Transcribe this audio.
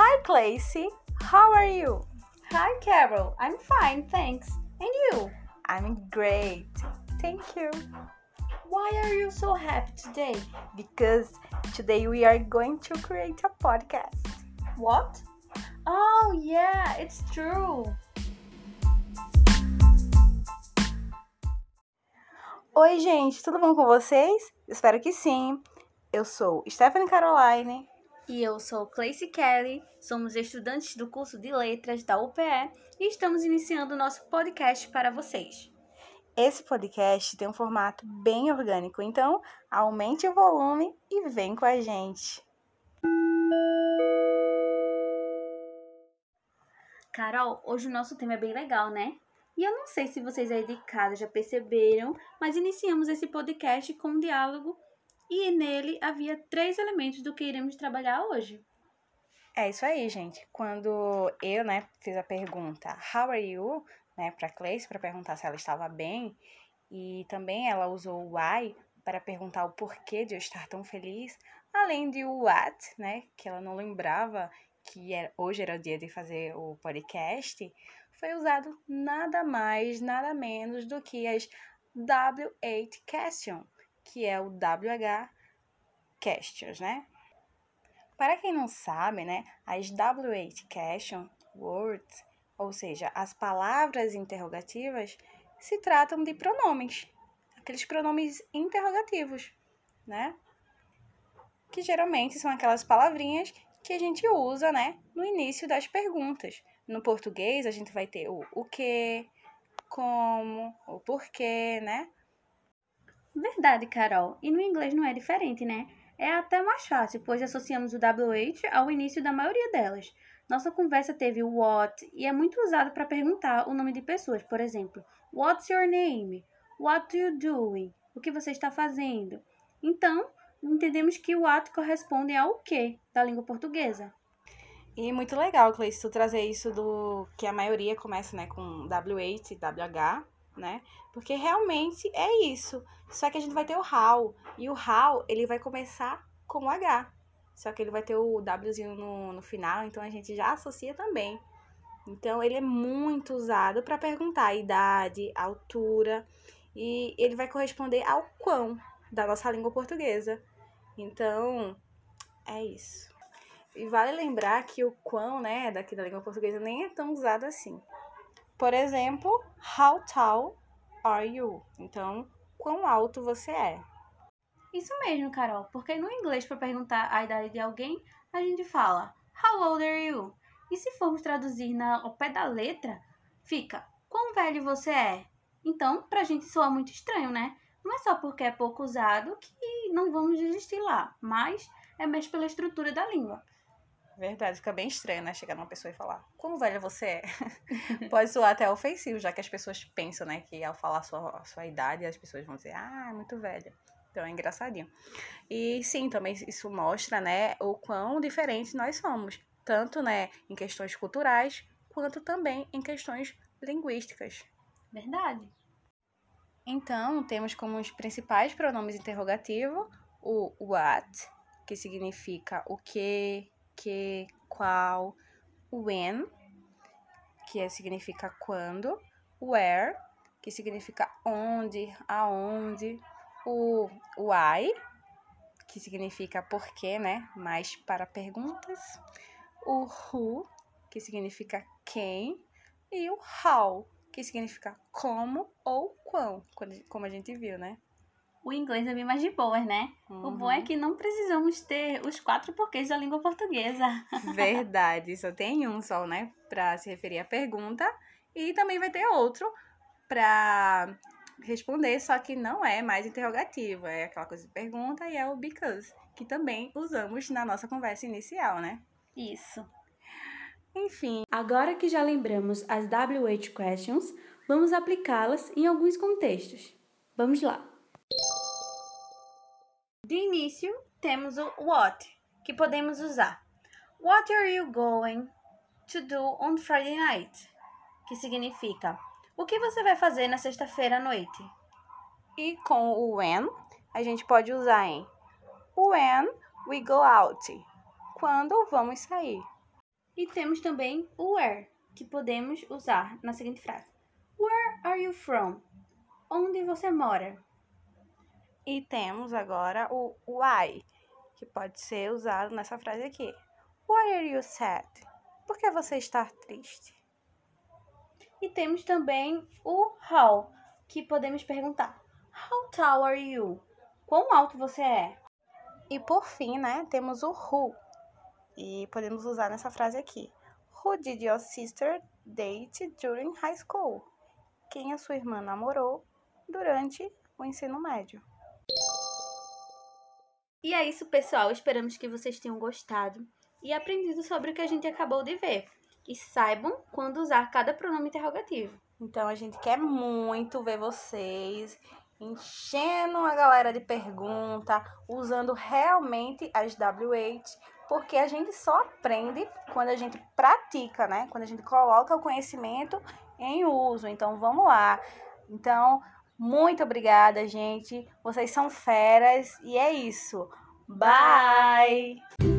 Hi, Clacy. How are you? Hi, Carol. I'm fine, thanks. And you? I'm great. Thank you. Why are you so happy today? Because today we are going to create a podcast. What? Oh, yeah, it's true. Oi, gente, tudo bom com vocês? Espero que sim. Eu sou Stephanie Caroline. E eu sou Clacy Kelly, somos estudantes do curso de Letras da UPE e estamos iniciando o nosso podcast para vocês. Esse podcast tem um formato bem orgânico, então aumente o volume e vem com a gente. Carol, hoje o nosso tema é bem legal, né? E eu não sei se vocês aí de casa já perceberam, mas iniciamos esse podcast com um diálogo e nele havia três elementos do que iremos trabalhar hoje. É isso aí, gente. Quando eu, né, fiz a pergunta How are you, né, para Cleice para perguntar se ela estava bem, e também ela usou o why para perguntar o porquê de eu estar tão feliz, além de o what, né, que ela não lembrava que era, hoje era o dia de fazer o podcast, foi usado nada mais, nada menos do que as W8 question, que é o WH questions, né? Para quem não sabe, né, as W8 question words, ou seja, as palavras interrogativas, se tratam de pronomes, aqueles pronomes interrogativos, né? Que geralmente são aquelas palavrinhas que a gente usa, né, no início das perguntas. No português, a gente vai ter o o que, como, o porquê, né? Verdade, Carol. E no inglês não é diferente, né? É até mais fácil, pois associamos o WH ao início da maioria delas. Nossa conversa teve o what e é muito usado para perguntar o nome de pessoas, por exemplo, What's your name? What are you doing? O que você está fazendo? Então, entendemos que o what corresponde ao que da língua portuguesa. E muito legal, Cleice, tu trazer isso do que a maioria começa, né, com WH e WH, né? Porque realmente é isso. Só que a gente vai ter o how. E o how, ele vai começar com o H. Só que ele vai ter o Wzinho no, no final, então a gente já associa também. Então, ele é muito usado para perguntar a idade, a altura. E ele vai corresponder ao quão da nossa língua portuguesa. Então, é isso. E vale lembrar que o quão, né, daqui da língua portuguesa nem é tão usado assim. Por exemplo, how tall are you? Então, quão alto você é? Isso mesmo, Carol, porque no inglês, para perguntar a idade de alguém, a gente fala How old are you? E se formos traduzir na, ao pé da letra, fica Quão velho você é? Então, pra gente soa muito estranho, né? Não é só porque é pouco usado que não vamos desistir lá, mas é mais pela estrutura da língua. Verdade, fica bem estranho, né? Chegar numa pessoa e falar, quão velha você é? Pode soar até ofensivo, já que as pessoas pensam, né, que ao falar a sua, a sua idade, as pessoas vão dizer, ah, é muito velha. Então é engraçadinho. E sim, também isso mostra, né, o quão diferentes nós somos, tanto, né, em questões culturais, quanto também em questões linguísticas. Verdade. Então, temos como os principais pronomes interrogativos o what, que significa o que, que, qual, when, que significa quando, where, que significa onde, aonde, o why, que significa porquê, né? Mais para perguntas, o who, que significa quem, e o how, que significa como ou quão, como a gente viu, né? O inglês é bem mais de boas, né? Uhum. O bom é que não precisamos ter os quatro porquês da língua portuguesa. Verdade, só tem um só, né? Para se referir à pergunta. E também vai ter outro para responder, só que não é mais interrogativo, é aquela coisa de pergunta e é o because, que também usamos na nossa conversa inicial, né? Isso. Enfim. Agora que já lembramos as WH questions, vamos aplicá-las em alguns contextos. Vamos lá. De início, temos o what, que podemos usar. What are you going to do on Friday night? Que significa o que você vai fazer na sexta-feira à noite? E com o when, a gente pode usar em when we go out. Quando vamos sair. E temos também o where, que podemos usar na seguinte frase: Where are you from? Onde você mora? E temos agora o why, que pode ser usado nessa frase aqui. Why are you sad? Por que você está triste? E temos também o how, que podemos perguntar: How tall are you? Quão alto você é? E por fim, né, temos o who. E podemos usar nessa frase aqui. Who did your sister date during high school? Quem a sua irmã namorou durante o ensino médio? E é isso, pessoal. Esperamos que vocês tenham gostado e aprendido sobre o que a gente acabou de ver. E saibam quando usar cada pronome interrogativo. Então a gente quer muito ver vocês enchendo a galera de pergunta, usando realmente as WH, porque a gente só aprende quando a gente pratica, né? Quando a gente coloca o conhecimento em uso. Então vamos lá. Então, muito obrigada, gente. Vocês são feras e é isso. Bye.